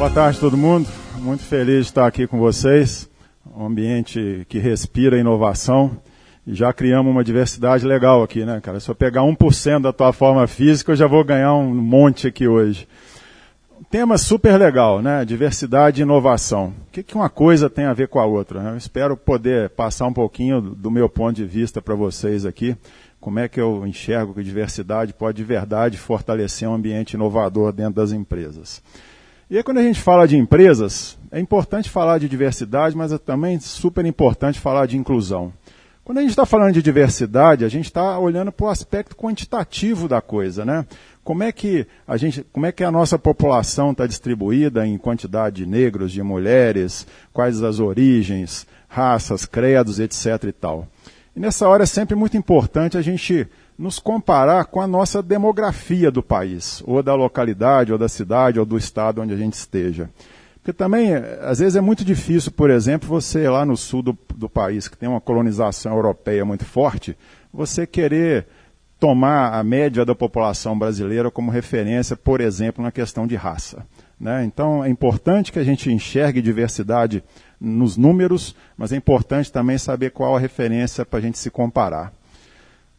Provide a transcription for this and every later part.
Boa tarde todo mundo. Muito feliz de estar aqui com vocês. Um ambiente que respira inovação. Já criamos uma diversidade legal aqui, né, cara? Se eu pegar 1% da tua forma física, eu já vou ganhar um monte aqui hoje. Tema super legal, né? Diversidade e inovação. O que, que uma coisa tem a ver com a outra? Né? Eu espero poder passar um pouquinho do meu ponto de vista para vocês aqui. Como é que eu enxergo que diversidade pode de verdade fortalecer um ambiente inovador dentro das empresas. E aí, quando a gente fala de empresas, é importante falar de diversidade, mas é também super importante falar de inclusão. Quando a gente está falando de diversidade, a gente está olhando para o aspecto quantitativo da coisa, né? Como é que a gente, como é que a nossa população está distribuída em quantidade de negros, de mulheres, quais as origens, raças, credos, etc. e tal. E nessa hora é sempre muito importante a gente nos comparar com a nossa demografia do país, ou da localidade, ou da cidade, ou do estado onde a gente esteja. Porque também, às vezes, é muito difícil, por exemplo, você lá no sul do, do país, que tem uma colonização europeia muito forte, você querer tomar a média da população brasileira como referência, por exemplo, na questão de raça. Né? Então, é importante que a gente enxergue diversidade nos números, mas é importante também saber qual a referência para a gente se comparar.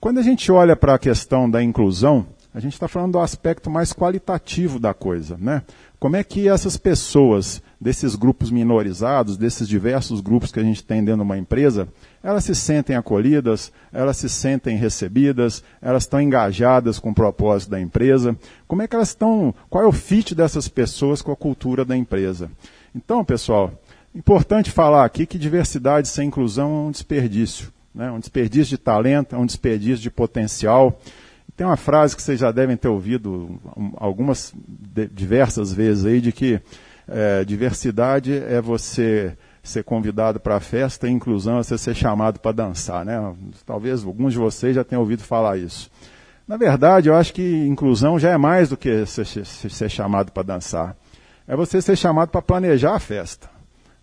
Quando a gente olha para a questão da inclusão, a gente está falando do aspecto mais qualitativo da coisa. Né? Como é que essas pessoas, desses grupos minorizados, desses diversos grupos que a gente tem dentro de uma empresa, elas se sentem acolhidas, elas se sentem recebidas, elas estão engajadas com o propósito da empresa. Como é que elas estão, qual é o fit dessas pessoas com a cultura da empresa? Então, pessoal, importante falar aqui que diversidade sem inclusão é um desperdício né? um desperdício de talento, é um desperdício de potencial. Tem uma frase que vocês já devem ter ouvido algumas diversas vezes aí de que é, diversidade é você ser convidado para a festa e inclusão é você ser chamado para dançar, né? Talvez alguns de vocês já tenham ouvido falar isso. Na verdade, eu acho que inclusão já é mais do que ser, ser chamado para dançar. É você ser chamado para planejar a festa.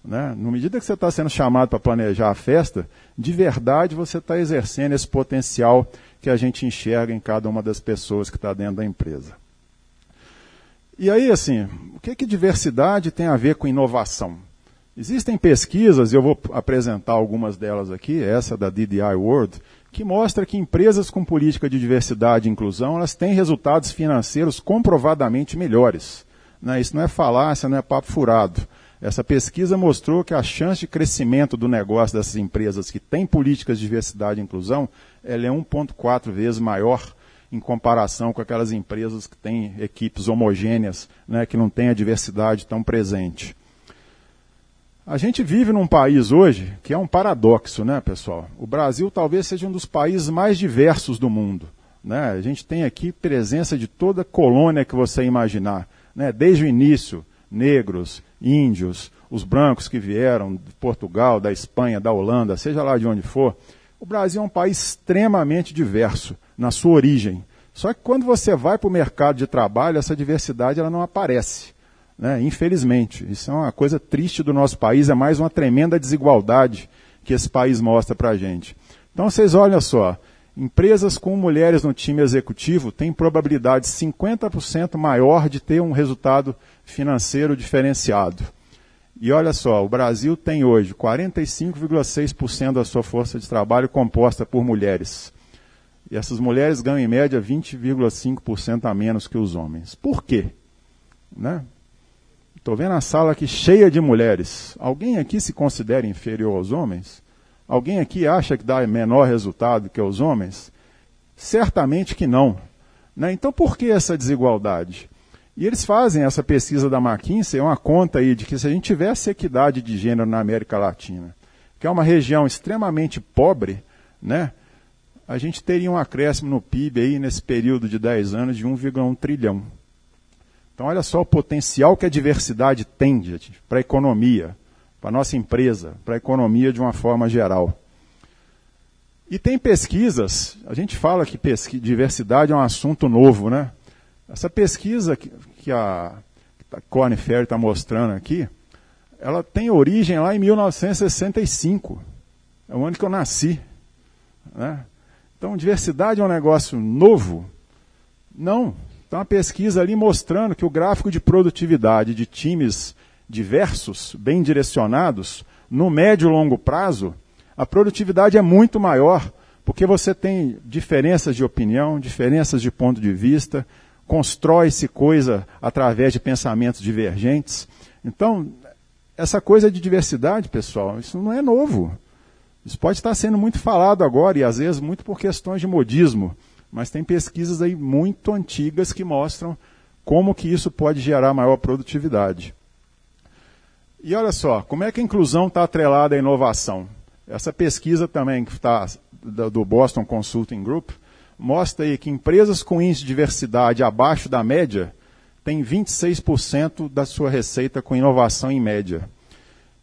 Né? Na medida que você está sendo chamado para planejar a festa, de verdade você está exercendo esse potencial que a gente enxerga em cada uma das pessoas que está dentro da empresa. E aí, assim, o que, que diversidade tem a ver com inovação? Existem pesquisas, e eu vou apresentar algumas delas aqui, essa da DDI World, que mostra que empresas com política de diversidade e inclusão, elas têm resultados financeiros comprovadamente melhores. Né? Isso não é falácia, não é papo furado. Essa pesquisa mostrou que a chance de crescimento do negócio dessas empresas que têm políticas de diversidade e inclusão ela é 1,4 vezes maior em comparação com aquelas empresas que têm equipes homogêneas, né, que não têm a diversidade tão presente. A gente vive num país hoje que é um paradoxo, né, pessoal? O Brasil talvez seja um dos países mais diversos do mundo. Né? A gente tem aqui presença de toda colônia que você imaginar, né? desde o início, negros, índios, os brancos que vieram de Portugal, da Espanha, da Holanda, seja lá de onde for, o Brasil é um país extremamente diverso na sua origem. Só que quando você vai para o mercado de trabalho, essa diversidade ela não aparece. Né? Infelizmente. Isso é uma coisa triste do nosso país, é mais uma tremenda desigualdade que esse país mostra para a gente. Então vocês olham só, empresas com mulheres no time executivo têm probabilidade 50% maior de ter um resultado financeiro diferenciado. E olha só, o Brasil tem hoje 45,6% da sua força de trabalho composta por mulheres. E essas mulheres ganham em média 20,5% a menos que os homens. Por quê? Né? Estou vendo a sala aqui cheia de mulheres. Alguém aqui se considera inferior aos homens? Alguém aqui acha que dá menor resultado que os homens? Certamente que não. Né? Então por que essa desigualdade? E eles fazem essa pesquisa da McKinsey, uma conta aí de que se a gente tivesse equidade de gênero na América Latina, que é uma região extremamente pobre, né, a gente teria um acréscimo no PIB aí nesse período de 10 anos de 1,1 trilhão. Então olha só o potencial que a diversidade tem para a economia, para a nossa empresa, para a economia de uma forma geral. E tem pesquisas, a gente fala que diversidade é um assunto novo, né? Essa pesquisa que, que a, a Corne Ferry está mostrando aqui, ela tem origem lá em 1965. É o ano que eu nasci. Né? Então, diversidade é um negócio novo? Não. Então, a pesquisa ali mostrando que o gráfico de produtividade de times diversos, bem direcionados, no médio e longo prazo, a produtividade é muito maior, porque você tem diferenças de opinião, diferenças de ponto de vista, constrói-se coisa através de pensamentos divergentes. Então, essa coisa de diversidade, pessoal, isso não é novo. Isso pode estar sendo muito falado agora e às vezes muito por questões de modismo, mas tem pesquisas aí muito antigas que mostram como que isso pode gerar maior produtividade. E olha só, como é que a inclusão está atrelada à inovação? Essa pesquisa também que está do Boston Consulting Group mostra aí que empresas com índice de diversidade abaixo da média têm 26% da sua receita com inovação em média.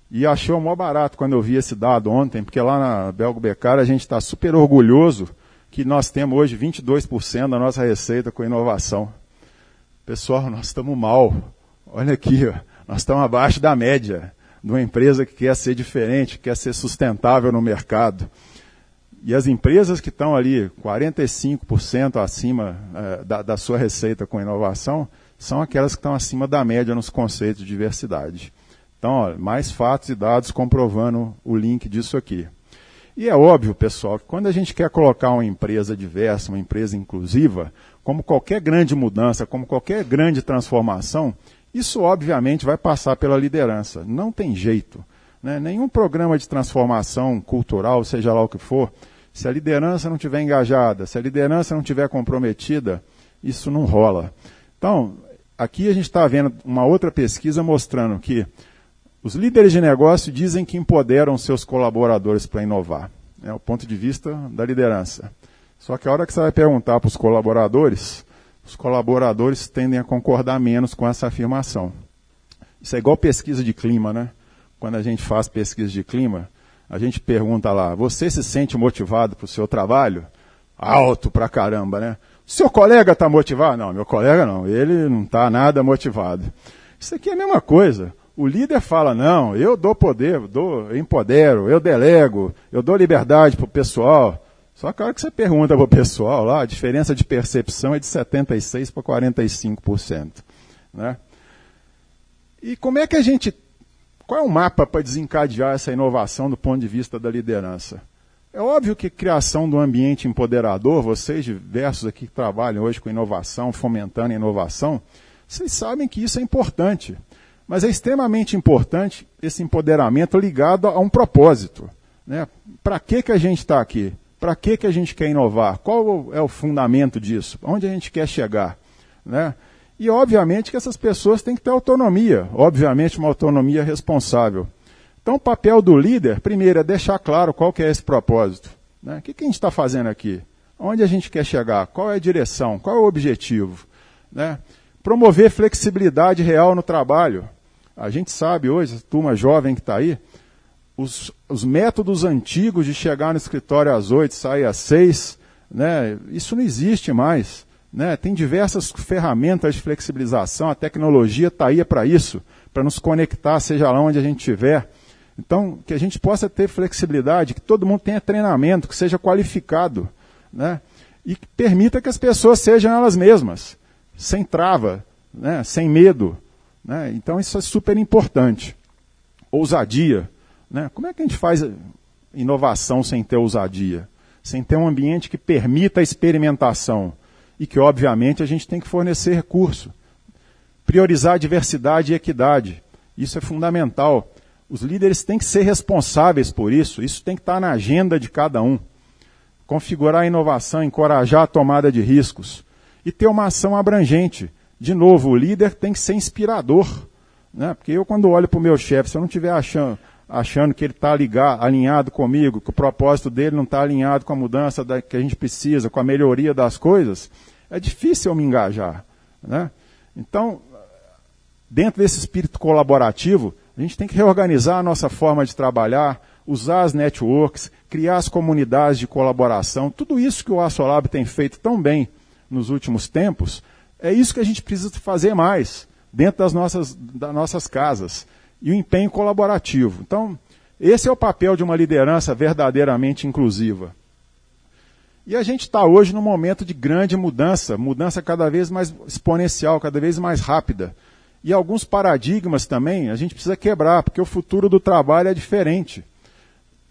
E achei o maior barato quando eu vi esse dado ontem, porque lá na Belgo Becar a gente está super orgulhoso que nós temos hoje 22% da nossa receita com inovação. Pessoal, nós estamos mal. Olha aqui, ó. Nós estamos abaixo da média de uma empresa que quer ser diferente, quer ser sustentável no mercado. E as empresas que estão ali 45% acima é, da, da sua receita com inovação são aquelas que estão acima da média nos conceitos de diversidade. Então, ó, mais fatos e dados comprovando o link disso aqui. E é óbvio, pessoal, que quando a gente quer colocar uma empresa diversa, uma empresa inclusiva, como qualquer grande mudança, como qualquer grande transformação, isso obviamente vai passar pela liderança. Não tem jeito. Né? Nenhum programa de transformação cultural, seja lá o que for, se a liderança não estiver engajada, se a liderança não estiver comprometida, isso não rola. Então, aqui a gente está vendo uma outra pesquisa mostrando que os líderes de negócio dizem que empoderam seus colaboradores para inovar. É o ponto de vista da liderança. Só que a hora que você vai perguntar para os colaboradores, os colaboradores tendem a concordar menos com essa afirmação. Isso é igual pesquisa de clima, né? Quando a gente faz pesquisa de clima, a gente pergunta lá: você se sente motivado para o seu trabalho? Alto pra caramba, né? Seu colega está motivado? Não, meu colega não, ele não está nada motivado. Isso aqui é a mesma coisa. O líder fala, não, eu dou poder, dou, eu empodero, eu delego, eu dou liberdade para o pessoal. Só que a hora que você pergunta para o pessoal lá, a diferença de percepção é de 76% para 45%. Né? E como é que a gente. Qual é o mapa para desencadear essa inovação do ponto de vista da liderança? É óbvio que criação do ambiente empoderador, vocês diversos aqui que trabalham hoje com inovação, fomentando inovação, vocês sabem que isso é importante. Mas é extremamente importante esse empoderamento ligado a um propósito. Né? Para que, que a gente está aqui? Para que, que a gente quer inovar? Qual é o fundamento disso? Onde a gente quer chegar? Né? E, obviamente, que essas pessoas têm que ter autonomia, obviamente, uma autonomia responsável. Então, o papel do líder, primeiro, é deixar claro qual que é esse propósito. Né? O que, que a gente está fazendo aqui? Onde a gente quer chegar? Qual é a direção? Qual é o objetivo? Né? Promover flexibilidade real no trabalho. A gente sabe hoje, a turma jovem que está aí, os, os, métodos antigos de chegar no escritório às oito, sair às seis, né, isso não existe mais. Né? Tem diversas ferramentas de flexibilização, a tecnologia está aí para isso, para nos conectar, seja lá onde a gente estiver. Então, que a gente possa ter flexibilidade, que todo mundo tenha treinamento, que seja qualificado, né? e que permita que as pessoas sejam elas mesmas, sem trava, né? sem medo. Né? Então isso é super importante. Ousadia. Né? Como é que a gente faz inovação sem ter ousadia? Sem ter um ambiente que permita a experimentação e que, obviamente, a gente tem que fornecer recurso. Priorizar diversidade e equidade. Isso é fundamental. Os líderes têm que ser responsáveis por isso. Isso tem que estar na agenda de cada um. Configurar a inovação, encorajar a tomada de riscos e ter uma ação abrangente de novo, o líder tem que ser inspirador. Né? Porque eu, quando olho para o meu chefe, se eu não estiver achando, achando que ele está alinhado comigo, que o propósito dele não está alinhado com a mudança da, que a gente precisa, com a melhoria das coisas, é difícil eu me engajar. Né? Então, dentro desse espírito colaborativo, a gente tem que reorganizar a nossa forma de trabalhar, usar as networks, criar as comunidades de colaboração, tudo isso que o Assolab tem feito tão bem nos últimos tempos, é isso que a gente precisa fazer mais dentro das nossas, das nossas casas. E o empenho colaborativo. Então, esse é o papel de uma liderança verdadeiramente inclusiva. E a gente está hoje num momento de grande mudança, mudança cada vez mais exponencial, cada vez mais rápida. E alguns paradigmas também a gente precisa quebrar, porque o futuro do trabalho é diferente.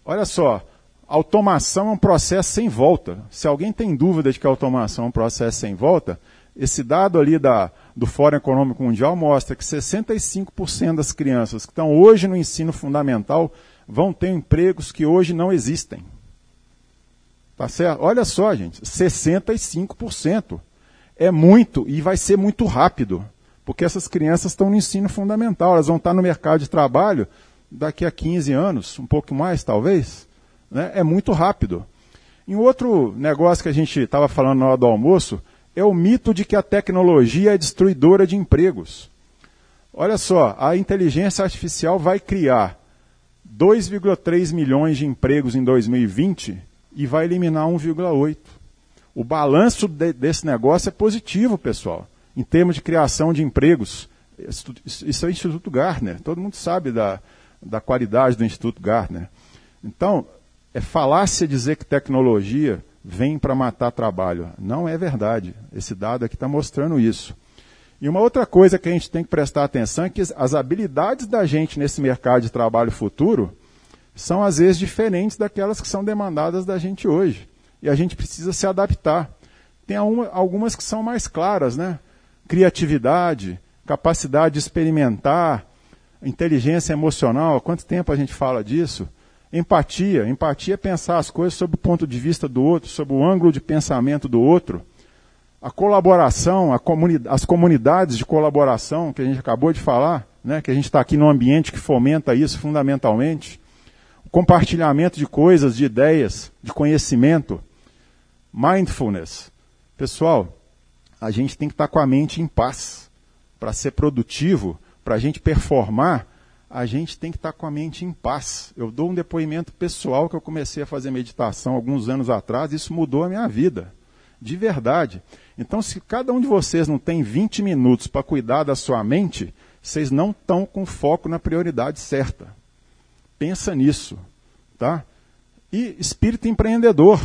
Olha só, automação é um processo sem volta. Se alguém tem dúvida de que a automação é um processo sem volta, esse dado ali da, do Fórum Econômico Mundial mostra que 65% das crianças que estão hoje no ensino fundamental vão ter empregos que hoje não existem. Tá certo? Olha só, gente, 65%. É muito e vai ser muito rápido, porque essas crianças estão no ensino fundamental, elas vão estar no mercado de trabalho daqui a 15 anos, um pouco mais talvez. Né? É muito rápido. E um outro negócio que a gente estava falando na hora do almoço é o mito de que a tecnologia é destruidora de empregos. Olha só, a inteligência artificial vai criar 2,3 milhões de empregos em 2020 e vai eliminar 1,8. O balanço de, desse negócio é positivo, pessoal, em termos de criação de empregos. Isso é o Instituto Gartner, todo mundo sabe da, da qualidade do Instituto Gartner. Então, é falácia dizer que tecnologia vem para matar trabalho. Não é verdade. Esse dado aqui está mostrando isso. E uma outra coisa que a gente tem que prestar atenção é que as habilidades da gente nesse mercado de trabalho futuro são às vezes diferentes daquelas que são demandadas da gente hoje. E a gente precisa se adaptar. Tem algumas que são mais claras, né? Criatividade, capacidade de experimentar, inteligência emocional. Há quanto tempo a gente fala disso? Empatia. Empatia é pensar as coisas sob o ponto de vista do outro, sob o ângulo de pensamento do outro. A colaboração, a comuni as comunidades de colaboração, que a gente acabou de falar, né, que a gente está aqui num ambiente que fomenta isso fundamentalmente compartilhamento de coisas, de ideias, de conhecimento, mindfulness. Pessoal, a gente tem que estar com a mente em paz. Para ser produtivo, para a gente performar, a gente tem que estar com a mente em paz. Eu dou um depoimento pessoal que eu comecei a fazer meditação alguns anos atrás, e isso mudou a minha vida. De verdade. Então, se cada um de vocês não tem 20 minutos para cuidar da sua mente, vocês não estão com foco na prioridade certa. Pensa nisso, tá? E espírito empreendedor.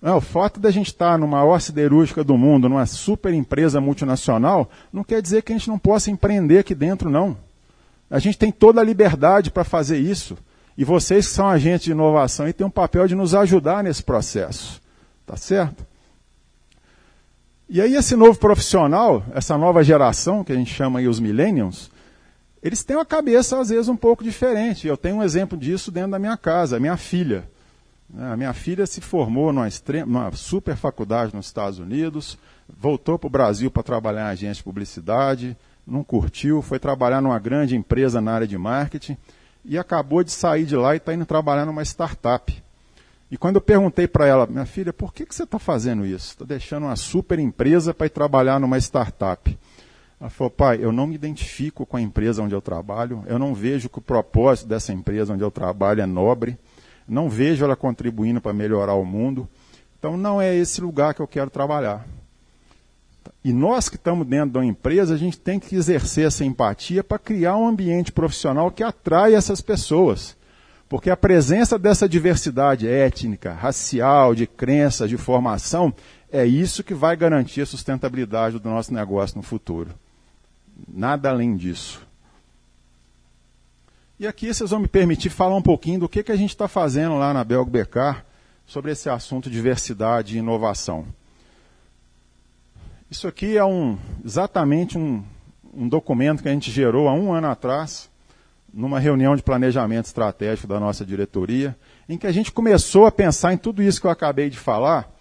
Né? O fato da gente estar numa maior siderúrgica do mundo, numa super empresa multinacional, não quer dizer que a gente não possa empreender aqui dentro, não. A gente tem toda a liberdade para fazer isso. E vocês que são agentes de inovação e têm um papel de nos ajudar nesse processo. Tá certo? E aí esse novo profissional, essa nova geração, que a gente chama aí os millennials, eles têm uma cabeça, às vezes, um pouco diferente. Eu tenho um exemplo disso dentro da minha casa, a minha filha. A minha filha se formou numa, numa super faculdade nos Estados Unidos, voltou para o Brasil para trabalhar em agência de publicidade, não curtiu, foi trabalhar numa grande empresa na área de marketing e acabou de sair de lá e está indo trabalhar numa startup. E quando eu perguntei para ela, minha filha, por que, que você está fazendo isso? Está deixando uma super empresa para ir trabalhar numa startup. Ela falou, pai, eu não me identifico com a empresa onde eu trabalho, eu não vejo que o propósito dessa empresa onde eu trabalho é nobre, não vejo ela contribuindo para melhorar o mundo, então não é esse lugar que eu quero trabalhar. E nós que estamos dentro de uma empresa, a gente tem que exercer essa empatia para criar um ambiente profissional que atrai essas pessoas. Porque a presença dessa diversidade étnica, racial, de crenças, de formação, é isso que vai garantir a sustentabilidade do nosso negócio no futuro. Nada além disso. E aqui vocês vão me permitir falar um pouquinho do que, que a gente está fazendo lá na Belg Becar sobre esse assunto de diversidade e inovação. Isso aqui é um, exatamente um, um documento que a gente gerou há um ano atrás, numa reunião de planejamento estratégico da nossa diretoria, em que a gente começou a pensar em tudo isso que eu acabei de falar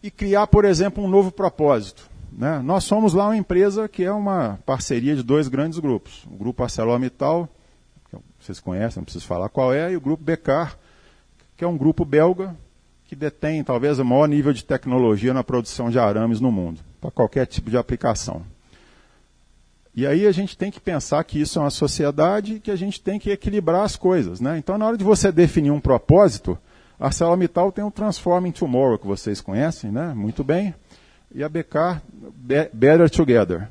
e criar, por exemplo, um novo propósito. Né? Nós somos lá uma empresa que é uma parceria de dois grandes grupos. O grupo ArcelorMittal, que vocês conhecem, não preciso falar qual é, e o grupo Becar, que é um grupo belga que detém talvez o maior nível de tecnologia na produção de arames no mundo, para qualquer tipo de aplicação. E aí a gente tem que pensar que isso é uma sociedade e que a gente tem que equilibrar as coisas. Né? Então, na hora de você definir um propósito, a ArcelorMittal tem o Transforming Tomorrow, que vocês conhecem né? muito bem e a BK Better Together.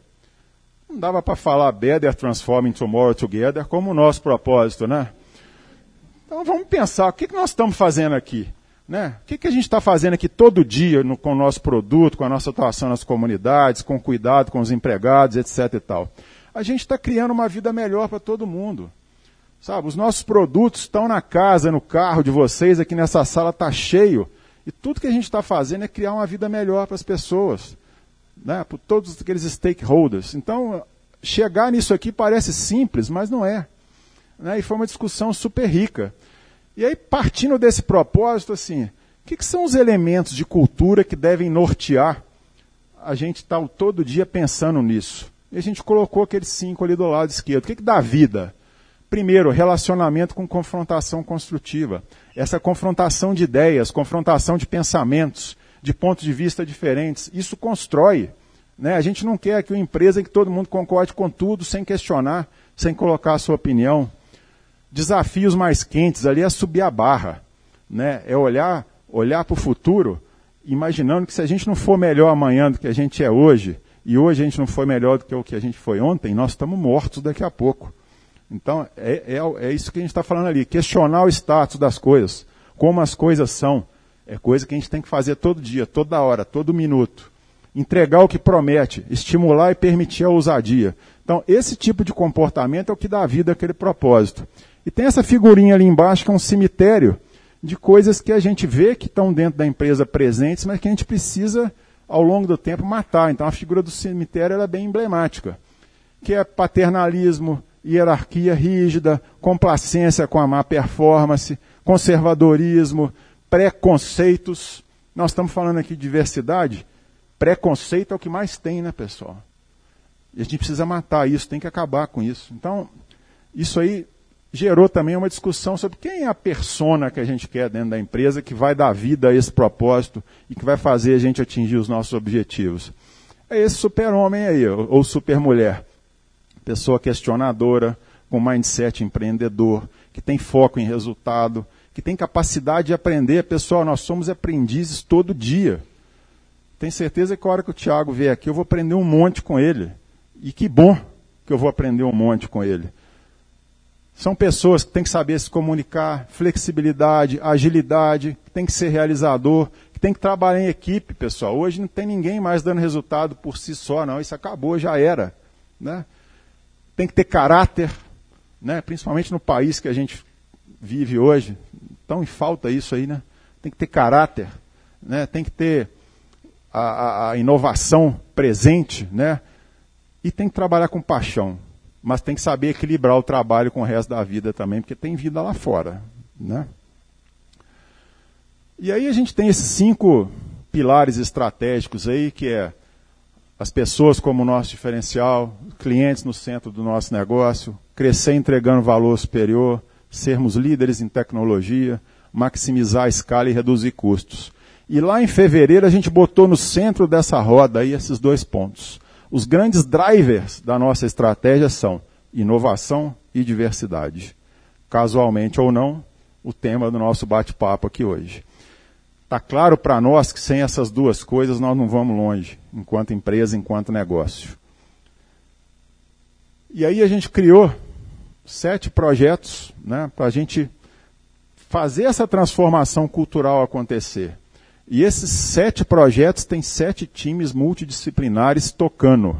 Não dava para falar Better Transforming Tomorrow Together como o nosso propósito, né? Então vamos pensar, o que, que nós estamos fazendo aqui? Né? O que, que a gente está fazendo aqui todo dia no, com o nosso produto, com a nossa atuação nas comunidades, com cuidado com os empregados, etc. e tal? A gente está criando uma vida melhor para todo mundo. Sabe, os nossos produtos estão na casa, no carro de vocês, aqui nessa sala está cheio. E tudo que a gente está fazendo é criar uma vida melhor para as pessoas, né? para todos aqueles stakeholders. Então, chegar nisso aqui parece simples, mas não é. Né? E foi uma discussão super rica. E aí, partindo desse propósito, assim, o que, que são os elementos de cultura que devem nortear a gente estar tá todo dia pensando nisso? E a gente colocou aqueles cinco ali do lado esquerdo. O que, que dá vida? Primeiro, relacionamento com confrontação construtiva. Essa confrontação de ideias, confrontação de pensamentos, de pontos de vista diferentes. Isso constrói. Né? A gente não quer aqui uma empresa em que todo mundo concorde com tudo, sem questionar, sem colocar a sua opinião desafios mais quentes ali é subir a barra, né? É olhar, olhar para o futuro, imaginando que se a gente não for melhor amanhã do que a gente é hoje, e hoje a gente não foi melhor do que o que a gente foi ontem, nós estamos mortos daqui a pouco. Então, é, é, é isso que a gente está falando ali, questionar o status das coisas, como as coisas são. É coisa que a gente tem que fazer todo dia, toda hora, todo minuto. Entregar o que promete, estimular e permitir a ousadia. Então, esse tipo de comportamento é o que dá vida àquele propósito. E tem essa figurinha ali embaixo que é um cemitério de coisas que a gente vê que estão dentro da empresa presentes, mas que a gente precisa, ao longo do tempo, matar. Então a figura do cemitério é bem emblemática, que é paternalismo, hierarquia rígida, complacência com a má performance, conservadorismo, preconceitos. Nós estamos falando aqui de diversidade. Preconceito é o que mais tem, né, pessoal? E a gente precisa matar isso, tem que acabar com isso. Então, isso aí gerou também uma discussão sobre quem é a persona que a gente quer dentro da empresa que vai dar vida a esse propósito e que vai fazer a gente atingir os nossos objetivos. É esse super-homem aí, ou super-mulher. Pessoa questionadora, com mindset empreendedor, que tem foco em resultado, que tem capacidade de aprender. Pessoal, nós somos aprendizes todo dia. Tenho certeza que a hora que o Tiago vier aqui, eu vou aprender um monte com ele. E que bom que eu vou aprender um monte com ele. São pessoas que têm que saber se comunicar, flexibilidade, agilidade, que tem que ser realizador, que tem que trabalhar em equipe, pessoal. Hoje não tem ninguém mais dando resultado por si só, não. Isso acabou, já era. Né? Tem que ter caráter, né? principalmente no país que a gente vive hoje. Então, em falta isso aí, né? Tem que ter caráter, né? tem que ter a, a, a inovação presente, né? E tem que trabalhar com paixão mas tem que saber equilibrar o trabalho com o resto da vida também, porque tem vida lá fora. Né? E aí a gente tem esses cinco pilares estratégicos aí, que é as pessoas como nosso diferencial, clientes no centro do nosso negócio, crescer entregando valor superior, sermos líderes em tecnologia, maximizar a escala e reduzir custos. E lá em fevereiro a gente botou no centro dessa roda aí esses dois pontos. Os grandes drivers da nossa estratégia são inovação e diversidade. Casualmente ou não, o tema do nosso bate-papo aqui hoje. Está claro para nós que sem essas duas coisas nós não vamos longe, enquanto empresa, enquanto negócio. E aí a gente criou sete projetos né, para a gente fazer essa transformação cultural acontecer. E esses sete projetos têm sete times multidisciplinares tocando.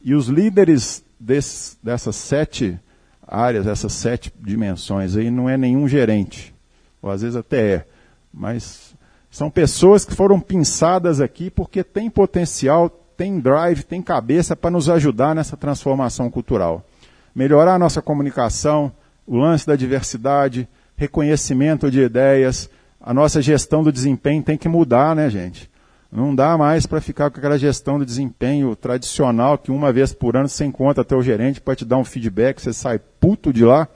E os líderes desse, dessas sete áreas, essas sete dimensões aí, não é nenhum gerente. Ou às vezes até é. Mas são pessoas que foram pinçadas aqui porque têm potencial, têm drive, têm cabeça para nos ajudar nessa transformação cultural. Melhorar a nossa comunicação, o lance da diversidade, reconhecimento de ideias, a nossa gestão do desempenho tem que mudar, né, gente? Não dá mais para ficar com aquela gestão do desempenho tradicional que uma vez por ano você encontra teu gerente para te dar um feedback, você sai puto de lá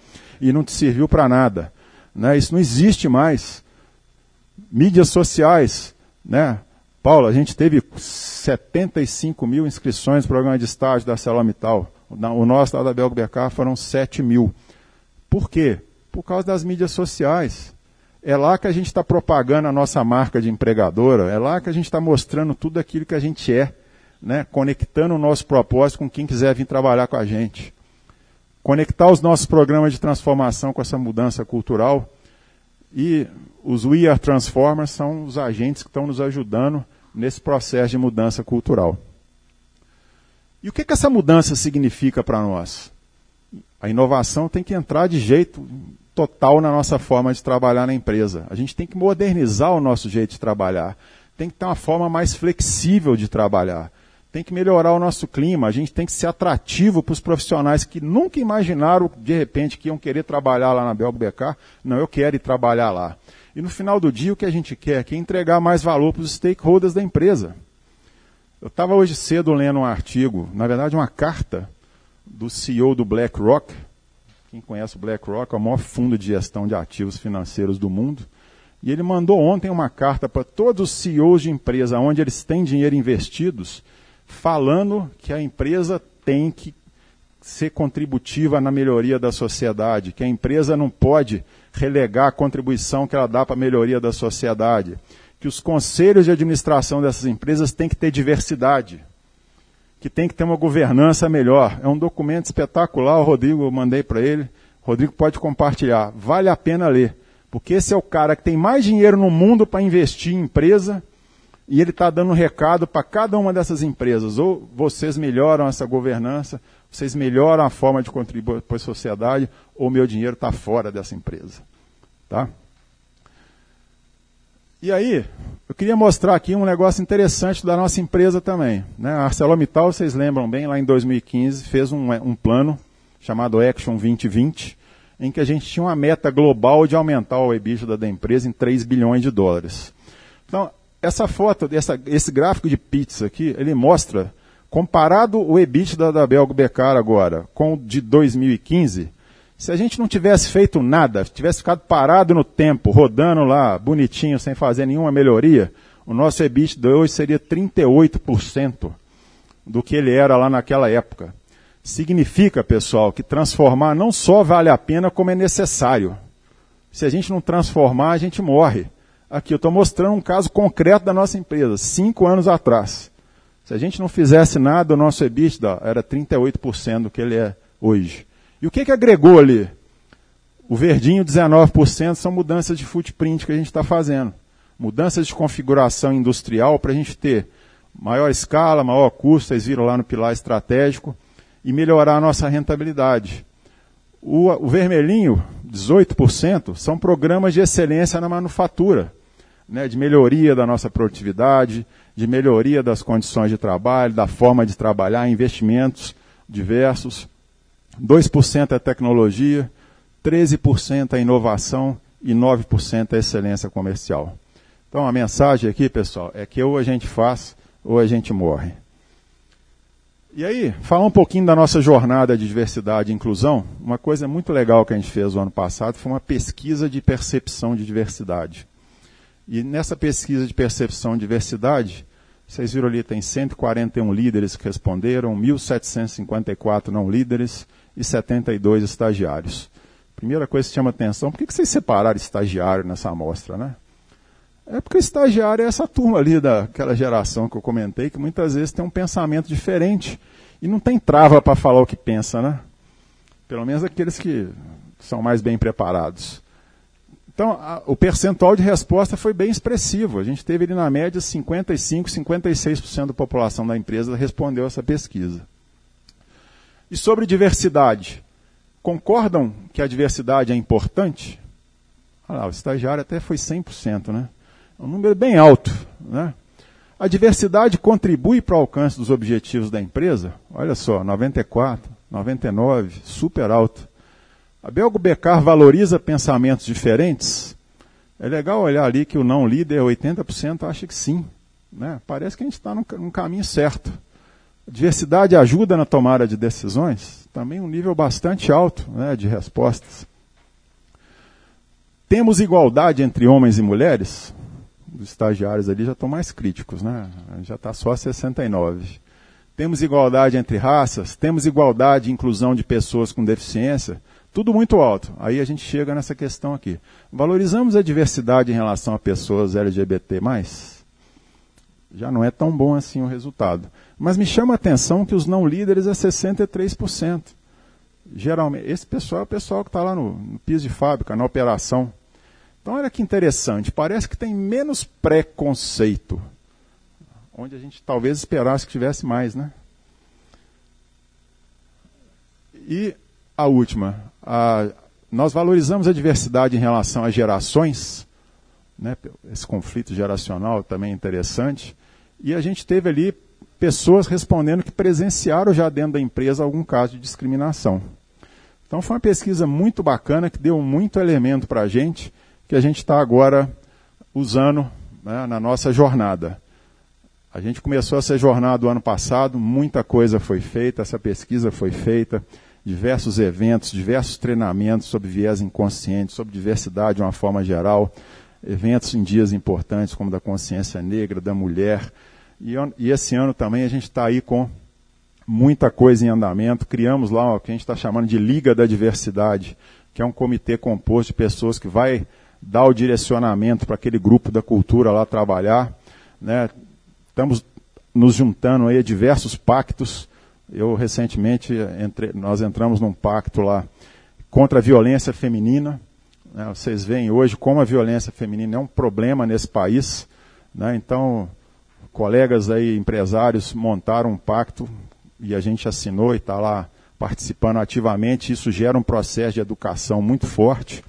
e não te serviu para nada. Né? Isso não existe mais. Mídias sociais, né? Paulo, a gente teve 75 mil inscrições no programa de estágio da Celomital. O nosso lá da Belgo BK foram 7 mil. Por quê? Por causa das mídias sociais. É lá que a gente está propagando a nossa marca de empregadora, é lá que a gente está mostrando tudo aquilo que a gente é, né? conectando o nosso propósito com quem quiser vir trabalhar com a gente. Conectar os nossos programas de transformação com essa mudança cultural E os We Are Transformers são os agentes que estão nos ajudando nesse processo de mudança cultural. E o que, que essa mudança significa para nós? A inovação tem que entrar de jeito total na nossa forma de trabalhar na empresa. A gente tem que modernizar o nosso jeito de trabalhar. Tem que ter uma forma mais flexível de trabalhar. Tem que melhorar o nosso clima. A gente tem que ser atrativo para os profissionais que nunca imaginaram, de repente, que iam querer trabalhar lá na BK. Não, eu quero ir trabalhar lá. E no final do dia, o que a gente quer é entregar mais valor para os stakeholders da empresa. Eu estava hoje cedo lendo um artigo, na verdade, uma carta do CEO do BlackRock. Quem conhece o BlackRock é o maior fundo de gestão de ativos financeiros do mundo. E ele mandou ontem uma carta para todos os CEOs de empresa onde eles têm dinheiro investidos, falando que a empresa tem que ser contributiva na melhoria da sociedade, que a empresa não pode relegar a contribuição que ela dá para a melhoria da sociedade, que os conselhos de administração dessas empresas têm que ter diversidade, que tem que ter uma governança melhor. É um documento espetacular, o Rodrigo, eu mandei para ele. Rodrigo pode compartilhar. Vale a pena ler. Porque esse é o cara que tem mais dinheiro no mundo para investir em empresa e ele está dando um recado para cada uma dessas empresas. Ou vocês melhoram essa governança, vocês melhoram a forma de contribuir para a sociedade, ou meu dinheiro está fora dessa empresa. Tá? E aí, eu queria mostrar aqui um negócio interessante da nossa empresa também. Né? A ArcelorMittal, vocês lembram bem, lá em 2015, fez um, um plano chamado Action 2020, em que a gente tinha uma meta global de aumentar o EBITDA da empresa em 3 bilhões de dólares. Então, essa foto, essa, esse gráfico de pizza aqui, ele mostra, comparado o EBITDA da Belgo Becar agora com o de 2015, se a gente não tivesse feito nada, tivesse ficado parado no tempo, rodando lá, bonitinho, sem fazer nenhuma melhoria, o nosso EBITDA hoje seria 38% do que ele era lá naquela época. Significa, pessoal, que transformar não só vale a pena, como é necessário. Se a gente não transformar, a gente morre. Aqui eu estou mostrando um caso concreto da nossa empresa, cinco anos atrás. Se a gente não fizesse nada, o nosso EBITDA era 38% do que ele é hoje. E o que, que agregou ali? O verdinho, 19%, são mudanças de footprint que a gente está fazendo. Mudanças de configuração industrial para a gente ter maior escala, maior custo, vocês viram lá no pilar estratégico, e melhorar a nossa rentabilidade. O, o vermelhinho, 18%, são programas de excelência na manufatura, né, de melhoria da nossa produtividade, de melhoria das condições de trabalho, da forma de trabalhar, investimentos diversos. 2% é tecnologia, 13% é inovação e 9% é excelência comercial. Então a mensagem aqui, pessoal, é que ou a gente faz ou a gente morre. E aí, falar um pouquinho da nossa jornada de diversidade e inclusão. Uma coisa muito legal que a gente fez o ano passado foi uma pesquisa de percepção de diversidade. E nessa pesquisa de percepção de diversidade, vocês viram ali, tem 141 líderes que responderam, 1.754 não líderes, e 72 estagiários. Primeira coisa que chama atenção, por que, vocês separaram estagiário nessa amostra, né? É porque estagiário é essa turma ali daquela geração que eu comentei, que muitas vezes tem um pensamento diferente e não tem trava para falar o que pensa, né? Pelo menos aqueles que são mais bem preparados. Então, a, o percentual de resposta foi bem expressivo. A gente teve ali na média 55, 56% da população da empresa respondeu essa pesquisa. E sobre diversidade, concordam que a diversidade é importante? Ah, o estagiário até foi 100%, né? É um número bem alto, né? A diversidade contribui para o alcance dos objetivos da empresa? Olha só, 94, 99, super alto. A Belgo Becar valoriza pensamentos diferentes? É legal olhar ali que o não líder, 80% acha que sim. Né? Parece que a gente está num, num caminho certo. Diversidade ajuda na tomada de decisões? Também um nível bastante alto né, de respostas. Temos igualdade entre homens e mulheres? Os estagiários ali já estão mais críticos, né? já está só 69. Temos igualdade entre raças? Temos igualdade e inclusão de pessoas com deficiência? Tudo muito alto. Aí a gente chega nessa questão aqui. Valorizamos a diversidade em relação a pessoas LGBT? Já não é tão bom assim o resultado. Mas me chama a atenção que os não líderes é 63%. Geralmente, esse pessoal é o pessoal que está lá no, no piso de fábrica, na operação. Então, olha que interessante, parece que tem menos preconceito, onde a gente talvez esperasse que tivesse mais, né? E a última, a, nós valorizamos a diversidade em relação às gerações, né? esse conflito geracional também é interessante, e a gente teve ali pessoas respondendo que presenciaram já dentro da empresa algum caso de discriminação. Então foi uma pesquisa muito bacana que deu muito elemento para a gente, que a gente está agora usando né, na nossa jornada. A gente começou essa jornada o ano passado, muita coisa foi feita, essa pesquisa foi feita, diversos eventos, diversos treinamentos sobre viés inconsciente, sobre diversidade de uma forma geral, eventos em dias importantes como da consciência negra, da mulher. E, e esse ano também a gente está aí com muita coisa em andamento. Criamos lá o que a gente está chamando de Liga da Diversidade, que é um comitê composto de pessoas que vai dar o direcionamento para aquele grupo da cultura lá trabalhar. Né? Estamos nos juntando aí a diversos pactos eu recentemente, entre, nós entramos num pacto lá contra a violência feminina. Né? Vocês veem hoje como a violência feminina é um problema nesse país. Né? Então, colegas aí, empresários, montaram um pacto e a gente assinou e está lá participando ativamente. Isso gera um processo de educação muito forte.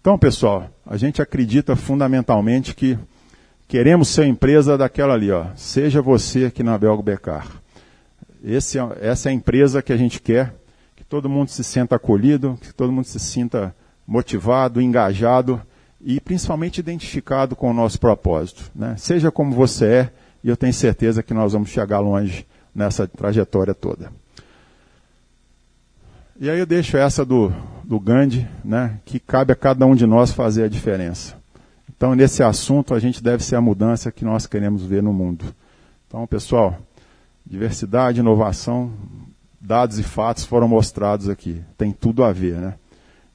Então, pessoal, a gente acredita fundamentalmente que queremos ser empresa daquela ali, ó. Seja você aqui na Belgo Becar. Esse, é, essa é a empresa que a gente quer, que todo mundo se sinta acolhido, que todo mundo se sinta motivado, engajado e principalmente identificado com o nosso propósito. Né? Seja como você é, e eu tenho certeza que nós vamos chegar longe nessa trajetória toda. E aí eu deixo essa do, do Gandhi, né, que cabe a cada um de nós fazer a diferença. Então, nesse assunto, a gente deve ser a mudança que nós queremos ver no mundo. Então, pessoal, Diversidade, inovação, dados e fatos foram mostrados aqui. Tem tudo a ver, né?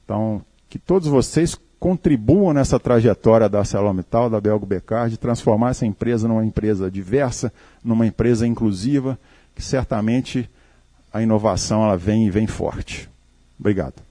Então, que todos vocês contribuam nessa trajetória da ArcelorMittal, da Belgo Becar, de transformar essa empresa numa empresa diversa, numa empresa inclusiva, que certamente a inovação ela vem e vem forte. Obrigado.